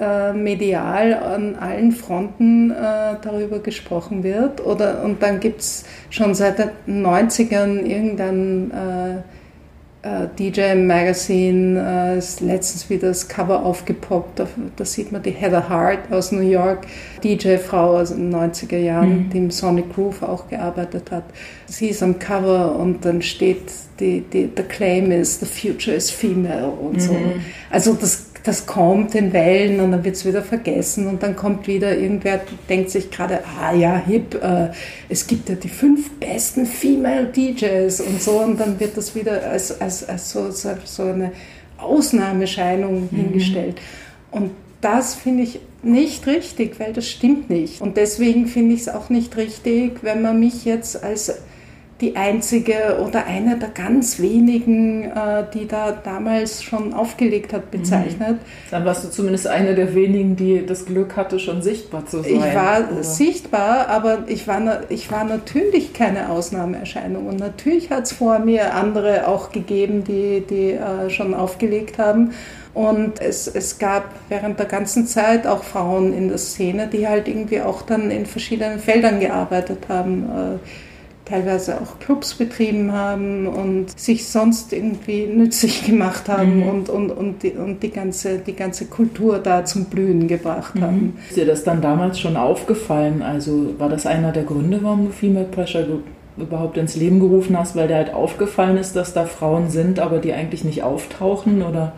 äh, medial an allen Fronten äh, darüber gesprochen wird. Oder, und dann gibt es schon seit den 90ern irgendein äh, äh DJ Magazine, äh, ist letztens wieder das Cover aufgepoppt, da, da, sieht man die Heather Hart aus New York, DJ-Frau aus den 90er Jahren, mhm. die im Sonic Groove auch gearbeitet hat. Sie ist am Cover und dann steht, die, die, the claim is, the future is female und mhm. so. Also das das kommt in Wellen und dann wird es wieder vergessen und dann kommt wieder irgendwer, denkt sich gerade, ah ja, hip, äh, es gibt ja die fünf besten Female DJs und so und dann wird das wieder als, als, als so, so eine Ausnahmescheinung mhm. hingestellt. Und das finde ich nicht richtig, weil das stimmt nicht. Und deswegen finde ich es auch nicht richtig, wenn man mich jetzt als die einzige oder eine der ganz wenigen, äh, die da damals schon aufgelegt hat, bezeichnet. Mhm. Dann warst du zumindest eine der wenigen, die das Glück hatte, schon sichtbar zu sein. Ich war oder? sichtbar, aber ich war, ich war natürlich keine Ausnahmeerscheinung. Und natürlich hat es vor mir andere auch gegeben, die, die äh, schon aufgelegt haben. Und es, es gab während der ganzen Zeit auch Frauen in der Szene, die halt irgendwie auch dann in verschiedenen Feldern gearbeitet haben. Teilweise auch Clubs betrieben haben und sich sonst irgendwie nützlich gemacht haben mhm. und, und, und, die, und die, ganze, die ganze Kultur da zum Blühen gebracht mhm. haben. Ist dir das dann damals schon aufgefallen? Also war das einer der Gründe, warum du Female Pressure überhaupt ins Leben gerufen hast, weil dir halt aufgefallen ist, dass da Frauen sind, aber die eigentlich nicht auftauchen oder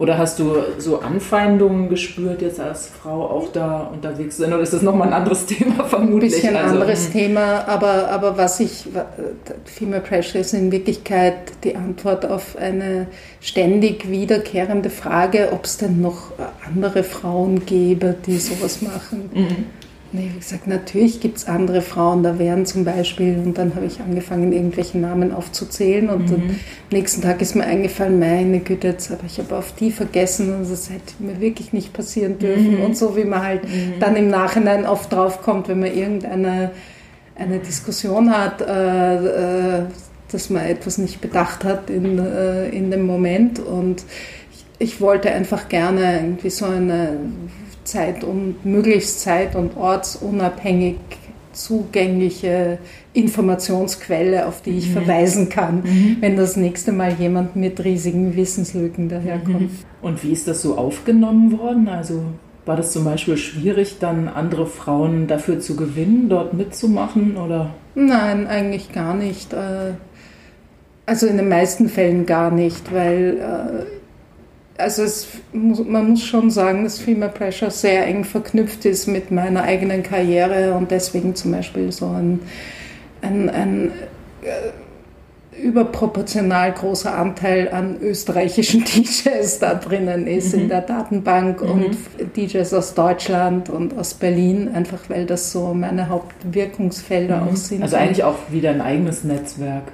oder hast du so Anfeindungen gespürt, jetzt als Frau auch da unterwegs sind? Oder ist das nochmal ein anderes <laughs> Thema vermutlich? Ein bisschen also, anderes hm. Thema, aber, aber was ich, Female Pressure ist in Wirklichkeit die Antwort auf eine ständig wiederkehrende Frage, ob es denn noch andere Frauen gäbe, die sowas machen. Mhm. Nee, wie gesagt, natürlich gibt es andere Frauen, da wären zum Beispiel, und dann habe ich angefangen, irgendwelche Namen aufzuzählen und mhm. am nächsten Tag ist mir eingefallen, meine Güte, jetzt habe ich aber auf die vergessen und das hätte mir wirklich nicht passieren dürfen mhm. und so, wie man halt mhm. dann im Nachhinein oft drauf kommt, wenn man irgendeine eine Diskussion hat, äh, äh, dass man etwas nicht bedacht hat in, äh, in dem Moment und ich, ich wollte einfach gerne irgendwie so eine Zeit und möglichst zeit- und ortsunabhängig zugängliche Informationsquelle, auf die ich verweisen kann, mhm. wenn das nächste Mal jemand mit riesigen Wissenslücken daherkommt. Mhm. Und wie ist das so aufgenommen worden? Also war das zum Beispiel schwierig, dann andere Frauen dafür zu gewinnen, dort mitzumachen? Oder? Nein, eigentlich gar nicht. Äh, also in den meisten Fällen gar nicht, weil äh, also es, man muss schon sagen, dass Female Pressure sehr eng verknüpft ist mit meiner eigenen Karriere und deswegen zum Beispiel so ein, ein, ein äh, überproportional großer Anteil an österreichischen <laughs> DJs da drinnen ist mhm. in der Datenbank mhm. und DJs aus Deutschland und aus Berlin, einfach weil das so meine Hauptwirkungsfelder mhm. auch sind. Also eigentlich auch wieder ein eigenes Netzwerk.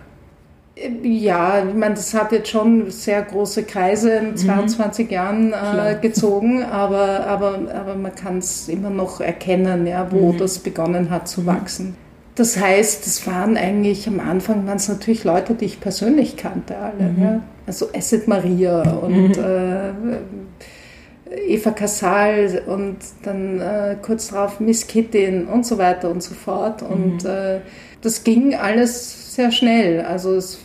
Ja, ich meine, das hat jetzt schon sehr große Kreise in 22 mhm. Jahren äh, gezogen, aber, aber, aber man kann es immer noch erkennen, ja, wo mhm. das begonnen hat zu mhm. wachsen. Das heißt, es waren eigentlich am Anfang waren es natürlich Leute, die ich persönlich kannte, alle. Mhm. Ja? Also Asset Maria und mhm. äh, Eva Casal und dann äh, kurz darauf Miss Kittin und so weiter und so fort. Und mhm. äh, das ging alles sehr schnell. Also es,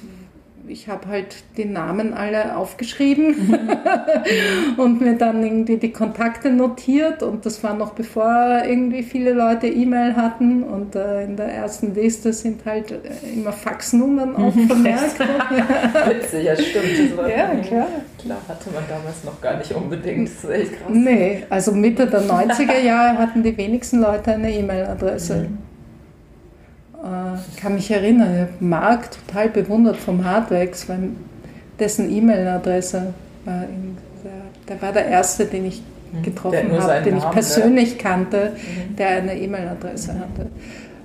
ich habe halt die Namen alle aufgeschrieben <laughs> und mir dann irgendwie die Kontakte notiert und das war noch bevor irgendwie viele Leute E-Mail hatten und äh, in der ersten Liste sind halt äh, immer Faxnummern auch vermerkt. <laughs> Witzig, ja stimmt. ja, klar. Klar, hatte man damals noch gar nicht unbedingt. Das ist echt krass. Nee, also Mitte der 90er Jahre hatten die wenigsten Leute eine E-Mail-Adresse. Mhm äh, kann mich erinnern, ich habe Marc total bewundert vom Hardwax, weil dessen E-Mail-Adresse war, in, der, der, war der erste, den ich mhm. getroffen habe, den Namen, ich persönlich ja. kannte, mhm. der eine E-Mail-Adresse mhm. hatte.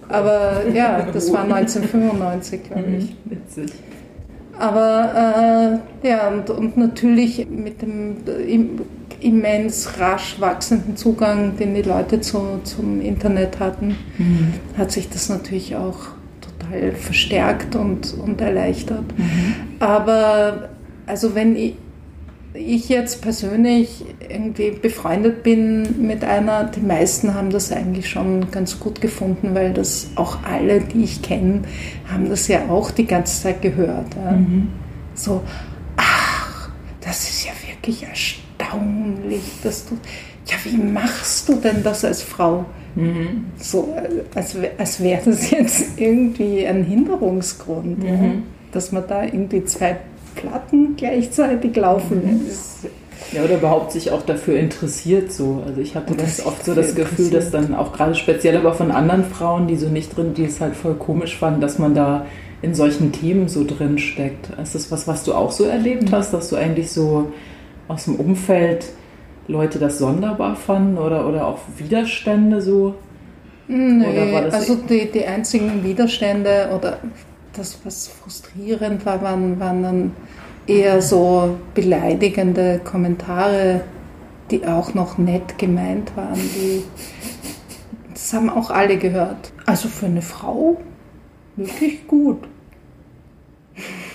Aber ja, das war <laughs> 1995, glaube ich. Witzig. Aber äh, ja, und, und natürlich mit dem immens rasch wachsenden Zugang, den die Leute zu, zum Internet hatten, mhm. hat sich das natürlich auch total verstärkt und, und erleichtert. Mhm. Aber also wenn ich, ich jetzt persönlich irgendwie befreundet bin mit einer, die meisten haben das eigentlich schon ganz gut gefunden, weil das auch alle, die ich kenne, haben das ja auch die ganze Zeit gehört. Ja. Mhm. So, ach, das ist ja wirklich erstaunlich, dass du, ja, wie machst du denn das als Frau? Mhm. So, als, als wäre das jetzt irgendwie ein Hinderungsgrund, mhm. ja, dass man da irgendwie zwei Platten gleichzeitig laufen lässt. Ja, oder überhaupt sich auch dafür interessiert so. Also ich hatte ganz oft so das Gefühl, dass dann auch gerade speziell aber von anderen Frauen, die so nicht drin, die es halt voll komisch fanden, dass man da in solchen Themen so drin steckt. Ist das was, was du auch so erlebt mhm. hast, dass du eigentlich so aus dem Umfeld Leute das sonderbar fanden oder, oder auch Widerstände so? Nee, also die, die einzigen Widerstände oder das, was frustrierend war, waren, waren dann eher so beleidigende Kommentare, die auch noch nett gemeint waren. Die, das haben auch alle gehört. Also für eine Frau wirklich gut.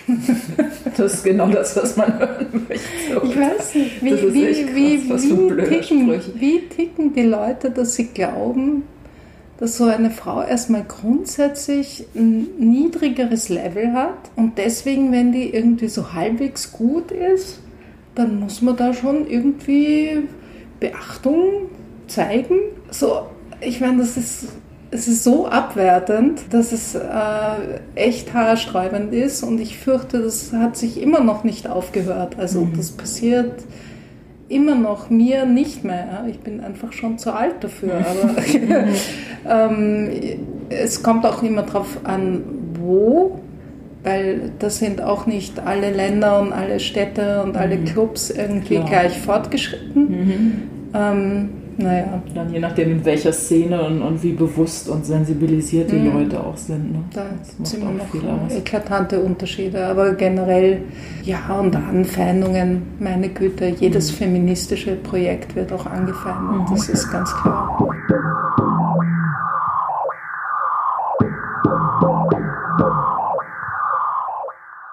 <laughs> Das ist genau das, was man hören möchte. Ich weiß nicht, wie, wie, krass, wie, wie, ticken, wie ticken die Leute, dass sie glauben, dass so eine Frau erstmal grundsätzlich ein niedrigeres Level hat und deswegen, wenn die irgendwie so halbwegs gut ist, dann muss man da schon irgendwie Beachtung zeigen. So, ich meine, das ist, es ist so abwertend, dass es äh, echt haarsträubend ist und ich fürchte, das hat sich immer noch nicht aufgehört. Also mhm. das passiert immer noch mir nicht mehr. Ich bin einfach schon zu alt dafür. <laughs> Aber <laughs> ähm, es kommt auch immer darauf an, wo, weil das sind auch nicht alle Länder und alle Städte und alle mhm. Clubs irgendwie Klar. gleich fortgeschritten. Mhm. Ähm, naja. Dann je nachdem, in welcher Szene und, und wie bewusst und sensibilisiert die mhm. Leute auch sind. Ne? Da sind immer noch eklatante Unterschiede, aber generell ja und Anfeindungen, meine Güte, jedes mhm. feministische Projekt wird auch angefeindet, mhm. das ist ganz klar.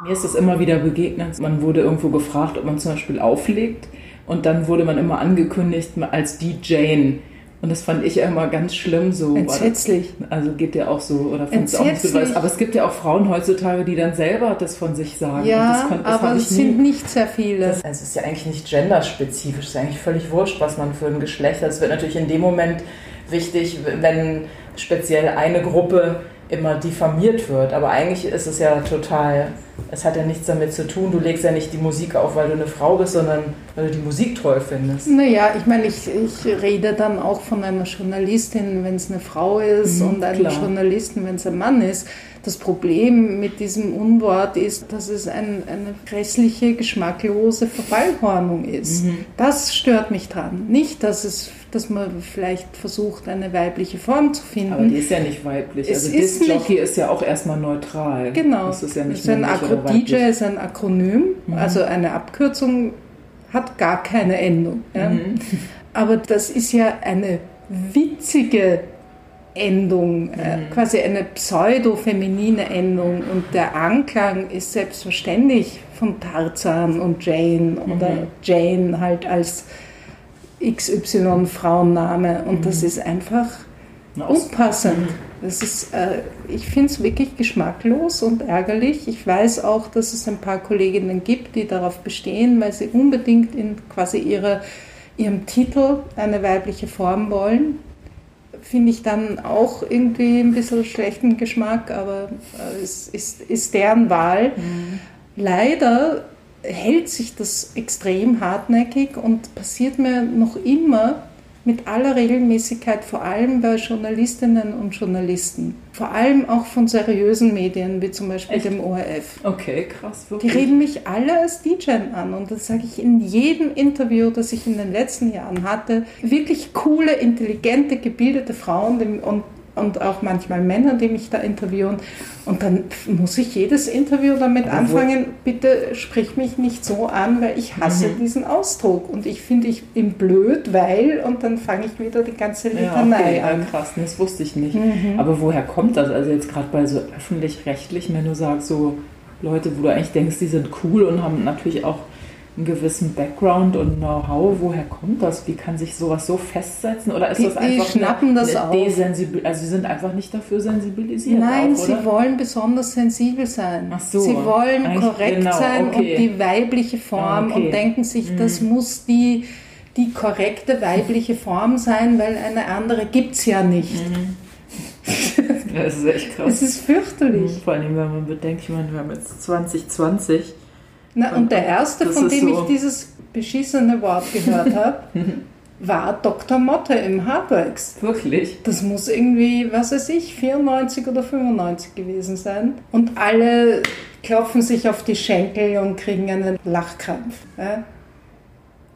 Mir ist es immer wieder begegnet. Man wurde irgendwo gefragt, ob man zum Beispiel auflegt. Und dann wurde man immer angekündigt als DJ. Und das fand ich immer ganz schlimm so. Entsetzlich. Also geht ja auch so, oder findest auch nicht so Aber es gibt ja auch Frauen heutzutage, die dann selber das von sich sagen. Ja, das, das aber es sind nicht sehr viele. Das, also es ist ja eigentlich nicht genderspezifisch, es ist eigentlich völlig wurscht, was man für ein Geschlecht hat. Es wird natürlich in dem Moment wichtig, wenn speziell eine Gruppe immer diffamiert wird. Aber eigentlich ist es ja total, es hat ja nichts damit zu tun, du legst ja nicht die Musik auf, weil du eine Frau bist, sondern weil du die Musik toll findest. Naja, ich meine, ich, ich rede dann auch von einer Journalistin, wenn es eine Frau ist mhm, und einem klar. Journalisten, wenn es ein Mann ist. Das Problem mit diesem Unwort ist, dass es ein, eine grässliche, geschmacklose Verballhornung ist. Mhm. Das stört mich dran. Nicht, dass es dass man vielleicht versucht, eine weibliche Form zu finden. Aber die ist ja nicht weiblich. Es also ist Disc-Jockey ist ja auch erstmal neutral. Genau. Das ist ja nicht ist ein DJ ist ein Akronym, mhm. also eine Abkürzung hat gar keine Endung. Ja? Mhm. Aber das ist ja eine witzige Endung, äh, mhm. quasi eine pseudo-feminine Endung. Und der Anklang ist selbstverständlich von Tarzan und Jane oder mhm. Jane halt als XY Frauenname. Und das mhm. ist einfach unpassend. Das ist, äh, ich finde es wirklich geschmacklos und ärgerlich. Ich weiß auch, dass es ein paar Kolleginnen gibt, die darauf bestehen, weil sie unbedingt in quasi ihre, ihrem Titel eine weibliche Form wollen finde ich dann auch irgendwie ein bisschen schlechten Geschmack, aber äh, es ist, ist deren Wahl. Mhm. Leider hält sich das extrem hartnäckig und passiert mir noch immer, mit aller Regelmäßigkeit, vor allem bei Journalistinnen und Journalisten. Vor allem auch von seriösen Medien, wie zum Beispiel Echt? dem ORF. Okay, krass. Wirklich? Die reden mich alle als DJ an und das sage ich in jedem Interview, das ich in den letzten Jahren hatte. Wirklich coole, intelligente, gebildete Frauen und und auch manchmal Männer, die mich da interviewen. Und dann muss ich jedes Interview damit Aber anfangen, bitte sprich mich nicht so an, weil ich hasse mhm. diesen Ausdruck. Und ich finde ich ihn blöd, weil, und dann fange ich wieder die ganze Litanei ja, okay. an. Ja, krass, das wusste ich nicht. Mhm. Aber woher kommt das? Also jetzt gerade bei so öffentlich-rechtlichen, wenn du sagst, so Leute, wo du eigentlich denkst, die sind cool und haben natürlich auch einen gewissen Background und Know-how. Woher kommt das? Wie kann sich sowas so festsetzen? Oder ist die, das einfach die schnappen eine, das eine Desensibil Also sie sind einfach nicht dafür sensibilisiert. Nein, auch, sie wollen besonders sensibel sein. Ach so, sie wollen korrekt genau, sein okay. und die weibliche Form okay. und denken sich, das mhm. muss die, die korrekte weibliche Form sein, weil eine andere gibt es ja nicht. Mhm. <laughs> das ist echt krass. Es ist fürchterlich. Mhm, vor allem, wenn man bedenkt, ich meine, wir haben jetzt 2020. Na, und, der erste, von dem so ich dieses beschissene Wort gehört habe, <laughs> war Dr. Motte im Hardworks. Wirklich? Das muss irgendwie, was weiß ich, 94 oder 95 gewesen sein. Und alle klopfen sich auf die Schenkel und kriegen einen Lachkrampf. Ja?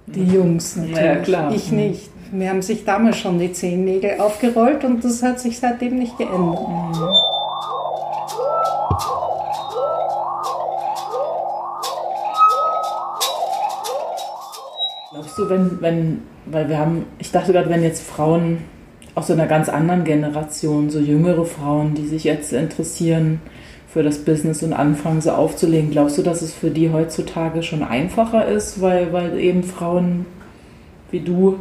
Die Jungs natürlich. Ja, klar. Ich nicht. Mir haben sich damals schon die Zehennägel aufgerollt und das hat sich seitdem nicht geändert. Du, wenn, wenn, weil wir haben, ich dachte gerade, wenn jetzt Frauen aus so einer ganz anderen Generation, so jüngere Frauen, die sich jetzt interessieren für das Business und anfangen, so aufzulegen, glaubst du, dass es für die heutzutage schon einfacher ist, weil, weil eben Frauen wie du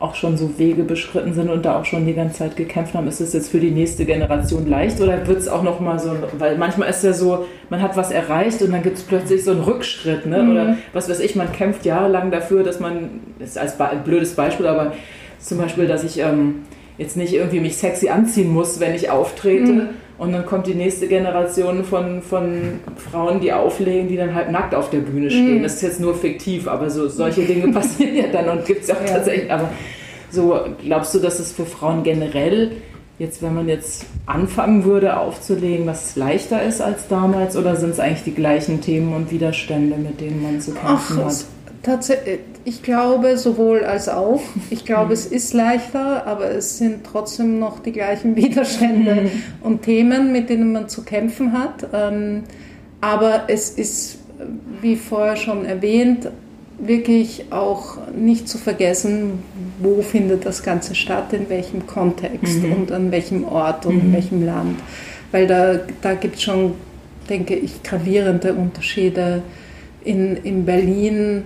auch schon so Wege beschritten sind und da auch schon die ganze Zeit gekämpft haben, ist es jetzt für die nächste Generation leicht oder wird es auch noch mal so, weil manchmal ist ja so, man hat was erreicht und dann gibt es plötzlich so einen Rückschritt, ne? Mhm. oder was weiß ich, man kämpft jahrelang dafür, dass man, das ist als ein blödes Beispiel, aber zum Beispiel, dass ich ähm, jetzt nicht irgendwie mich sexy anziehen muss, wenn ich auftrete. Mhm. Und dann kommt die nächste Generation von, von Frauen, die auflegen, die dann halt nackt auf der Bühne stehen. Mhm. Das ist jetzt nur fiktiv, aber so solche Dinge <laughs> passieren ja dann und gibt es ja auch tatsächlich. Aber so glaubst du, dass es für Frauen generell jetzt, wenn man jetzt anfangen würde aufzulegen, was leichter ist als damals oder sind es eigentlich die gleichen Themen und Widerstände, mit denen man zu kämpfen Ach, hat? Tatsächlich, ich glaube sowohl als auch. Ich glaube, mhm. es ist leichter, aber es sind trotzdem noch die gleichen <laughs> Widerstände mhm. und Themen, mit denen man zu kämpfen hat. Ähm, aber es ist, wie vorher schon erwähnt, wirklich auch nicht zu vergessen, wo findet das Ganze statt, in welchem Kontext mhm. und an welchem Ort und in welchem Land. Weil da, da gibt es schon, denke ich, gravierende Unterschiede. In, in Berlin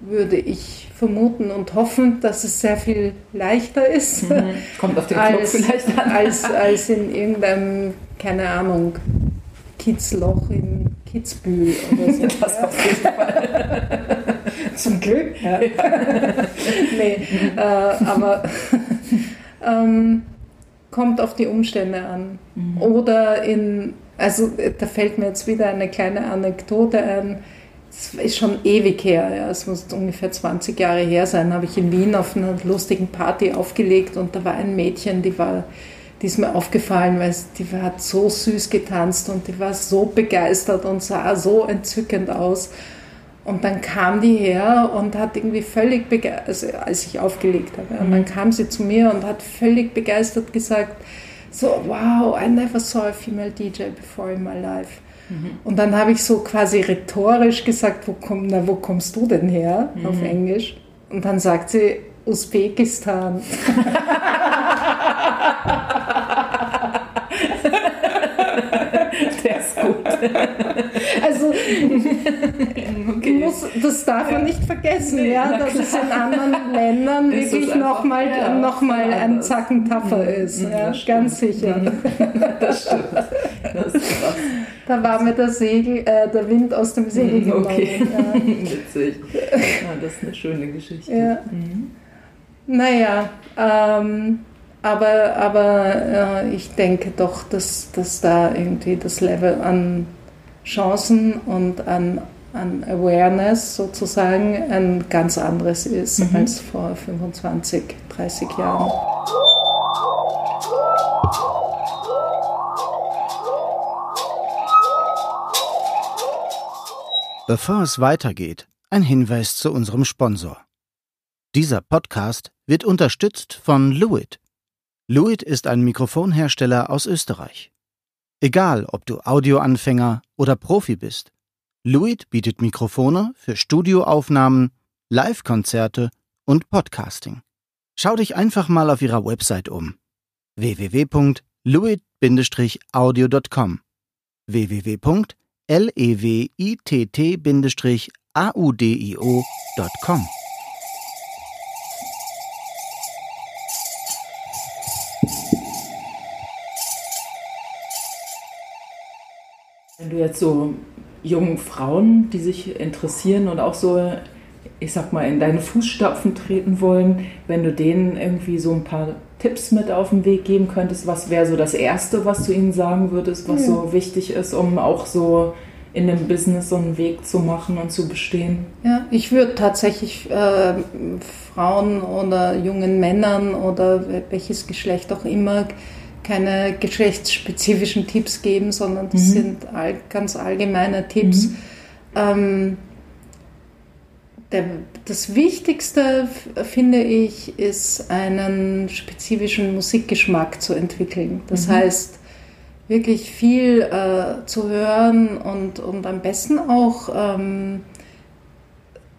würde ich vermuten und hoffen, dass es sehr viel leichter ist. Mhm. Kommt auf den als, Club vielleicht an. Als, als in irgendeinem, keine Ahnung, Kiezloch in Kitzbühel oder so. <laughs> Das auf jeden Fall. <laughs> Zum Glück. Ja. <laughs> nee, äh, aber ähm, kommt auf die Umstände an. Mhm. Oder in, also da fällt mir jetzt wieder eine kleine Anekdote ein es ist schon ewig her, ja. es muss ungefähr 20 Jahre her sein, habe ich in Wien auf einer lustigen Party aufgelegt und da war ein Mädchen, die war, die ist mir aufgefallen, weil die hat so süß getanzt und die war so begeistert und sah so entzückend aus. Und dann kam die her und hat irgendwie völlig begeistert, also als ich aufgelegt habe, und dann mhm. kam sie zu mir und hat völlig begeistert gesagt, so, wow, I never saw a female DJ before in my life. Mhm. Und dann habe ich so quasi rhetorisch gesagt, wo, komm, na, wo kommst du denn her mhm. auf Englisch? Und dann sagt sie Usbekistan. <laughs> Der ist gut. Also, okay. muss, das darf man nicht vergessen, nee, ja, dass klar. es in anderen Ländern ist wirklich nochmal ja, noch mal ein Zacken tougher mhm. ist. Ja, ganz sicher. Mhm. <laughs> Das stimmt. Das ist da war mir der, Segel, äh, der Wind aus dem Segel genommen. Okay, ja. <laughs> witzig. Ja, das ist eine schöne Geschichte. Ja. Mhm. Naja, ähm, aber, aber äh, ich denke doch, dass, dass da irgendwie das Level an Chancen und an, an Awareness sozusagen ein ganz anderes ist mhm. als vor 25, 30 Jahren. Bevor es weitergeht, ein Hinweis zu unserem Sponsor. Dieser Podcast wird unterstützt von Luit. Luit ist ein Mikrofonhersteller aus Österreich. Egal, ob du Audioanfänger oder Profi bist, Luit bietet Mikrofone für Studioaufnahmen, Live-Konzerte und Podcasting. Schau dich einfach mal auf ihrer Website um. www.luit-audio.com www.lewitt-audio.com Wenn du jetzt so jungen Frauen, die sich interessieren und auch so, ich sag mal, in deine Fußstapfen treten wollen, wenn du denen irgendwie so ein paar Tipps mit auf den Weg geben könntest, was wäre so das Erste, was du ihnen sagen würdest, was ja. so wichtig ist, um auch so in dem Business so einen Weg zu machen und zu bestehen? Ja, ich würde tatsächlich äh, Frauen oder jungen Männern oder welches Geschlecht auch immer keine geschlechtsspezifischen Tipps geben, sondern das mhm. sind all, ganz allgemeine Tipps. Mhm. Ähm, der, das Wichtigste, finde ich, ist einen spezifischen Musikgeschmack zu entwickeln. Das mhm. heißt, wirklich viel äh, zu hören und, und am besten auch ähm,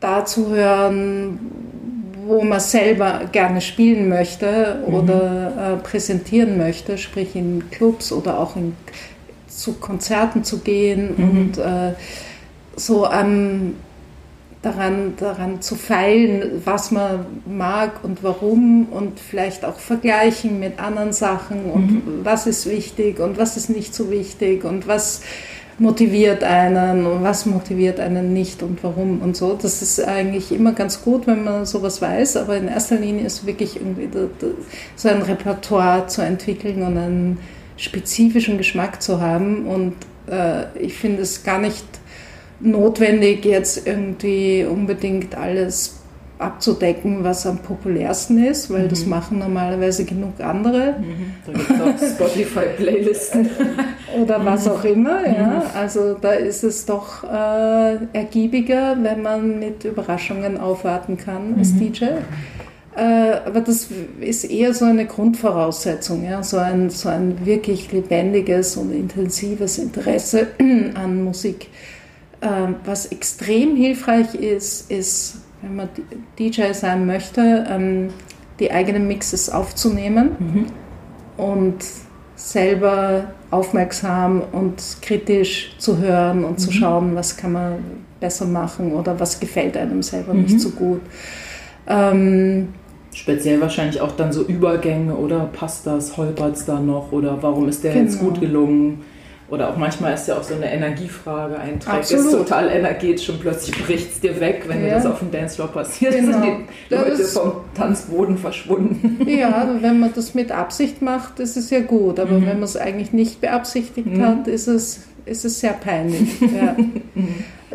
da zu hören, wo man selber gerne spielen möchte oder äh, präsentieren möchte, sprich in Clubs oder auch in, zu Konzerten zu gehen mhm. und äh, so am daran, daran zu feilen, was man mag und warum und vielleicht auch vergleichen mit anderen Sachen und mhm. was ist wichtig und was ist nicht so wichtig und was motiviert einen und was motiviert einen nicht und warum und so. Das ist eigentlich immer ganz gut, wenn man sowas weiß, aber in erster Linie ist wirklich irgendwie so ein Repertoire zu entwickeln und einen spezifischen Geschmack zu haben und äh, ich finde es gar nicht notwendig, jetzt irgendwie unbedingt alles abzudecken, was am populärsten ist, weil mhm. das machen normalerweise genug andere. Mhm. Da gibt es auch Spotify-Playlisten. <laughs> Oder was auch immer. Ja. Mhm. Also da ist es doch äh, ergiebiger, wenn man mit Überraschungen aufwarten kann als mhm. DJ. Äh, aber das ist eher so eine Grundvoraussetzung, ja? so, ein, so ein wirklich lebendiges und intensives Interesse <clears throat> an Musik. Ähm, was extrem hilfreich ist, ist, wenn man DJ sein möchte, ähm, die eigenen Mixes aufzunehmen mhm. und selber aufmerksam und kritisch zu hören und mhm. zu schauen, was kann man besser machen oder was gefällt einem selber mhm. nicht so gut. Ähm, Speziell wahrscheinlich auch dann so Übergänge oder passt das, holpert es da noch oder warum ist der genau. jetzt gut gelungen? Oder auch manchmal ist ja auch so eine Energiefrage. Ein Track Absolut. ist total energetisch und plötzlich bricht es dir weg, wenn ja. dir das auf dem Dancefloor passiert. <laughs> Genau. Sind die Leute ist, vom Tanzboden verschwunden. <laughs> Ja, <laughs> wenn man das mit Absicht macht, ist es ja gut. Aber mhm. wenn man es eigentlich nicht beabsichtigt mhm. hat, ist es, ist es sehr peinlich. Ja.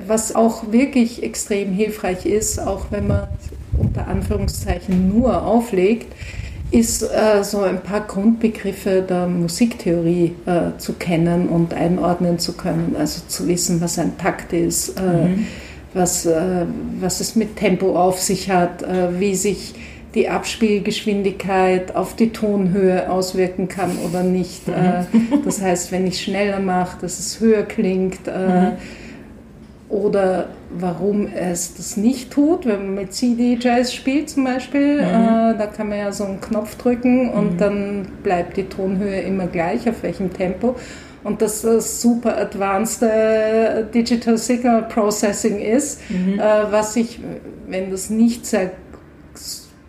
Was auch wirklich extrem hilfreich ist, auch wenn man unter Anführungszeichen nur auflegt, ist äh, so ein paar Grundbegriffe der Musiktheorie äh, zu kennen und einordnen zu können. Also zu wissen, was ein Takt ist, äh, mhm. was, äh, was es mit Tempo auf sich hat, äh, wie sich die Abspielgeschwindigkeit auf die Tonhöhe auswirken kann oder nicht. Mhm. Äh, das heißt, wenn ich schneller mache, dass es höher klingt. Mhm oder warum es das nicht tut, wenn man mit CD-Jazz spielt zum Beispiel, mhm. äh, da kann man ja so einen Knopf drücken und mhm. dann bleibt die Tonhöhe immer gleich, auf welchem Tempo. Und dass das super advanced äh, Digital Signal Processing ist, mhm. äh, was ich, wenn das nicht sehr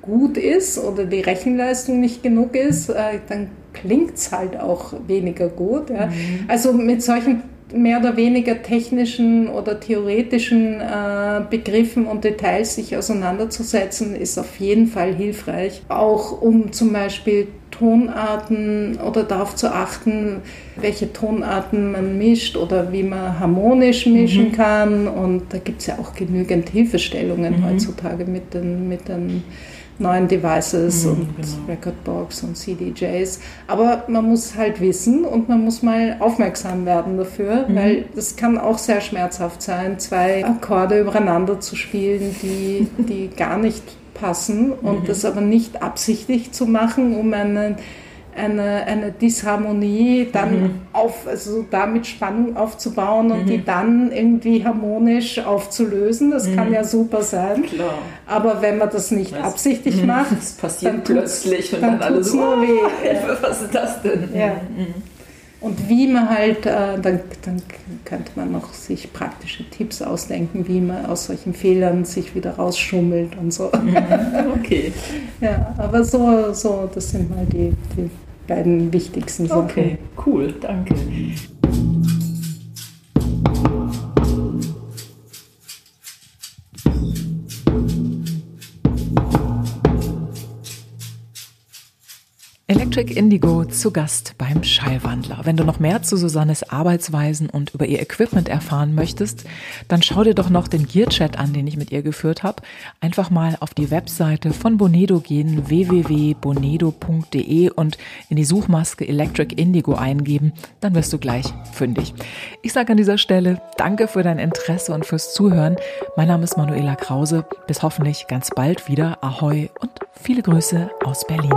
gut ist oder die Rechenleistung nicht genug ist, äh, dann klingt es halt auch weniger gut. Ja. Mhm. Also mit solchen mehr oder weniger technischen oder theoretischen äh, Begriffen und Details sich auseinanderzusetzen, ist auf jeden Fall hilfreich. Auch um zum Beispiel Tonarten oder darauf zu achten, welche Tonarten man mischt oder wie man harmonisch mischen mhm. kann. Und da gibt es ja auch genügend Hilfestellungen mhm. heutzutage mit den, mit den neuen Devices mhm, und genau. Recordbox und CDJs. Aber man muss halt wissen und man muss mal aufmerksam werden dafür, mhm. weil das kann auch sehr schmerzhaft sein, zwei Akkorde übereinander zu spielen, die, die <laughs> gar nicht passen und mhm. das aber nicht absichtlich zu machen, um einen eine, eine Disharmonie dann mhm. auf, also damit Spannung aufzubauen und mhm. die dann irgendwie harmonisch aufzulösen. Das mhm. kann ja super sein. Klar. Aber wenn man das nicht Was? absichtlich mhm. macht, das passiert dann plötzlich und dann, dann alles nur weh. <laughs> Hilfe, was ist das denn? Ja. Mhm. Und wie man halt, äh, dann, dann könnte man noch sich praktische Tipps ausdenken, wie man aus solchen Fehlern sich wieder rausschummelt und so. Okay. <laughs> ja, aber so, so, das sind mal die, die beiden wichtigsten Sachen. Okay, cool, danke. Electric Indigo zu Gast beim Schallwandler. Wenn du noch mehr zu Susannes Arbeitsweisen und über ihr Equipment erfahren möchtest, dann schau dir doch noch den Gear-Chat an, den ich mit ihr geführt habe. Einfach mal auf die Webseite von Bonedo gehen, www.bonedo.de und in die Suchmaske Electric Indigo eingeben, dann wirst du gleich fündig. Ich sage an dieser Stelle danke für dein Interesse und fürs Zuhören. Mein Name ist Manuela Krause. Bis hoffentlich ganz bald wieder. Ahoi und viele Grüße aus Berlin.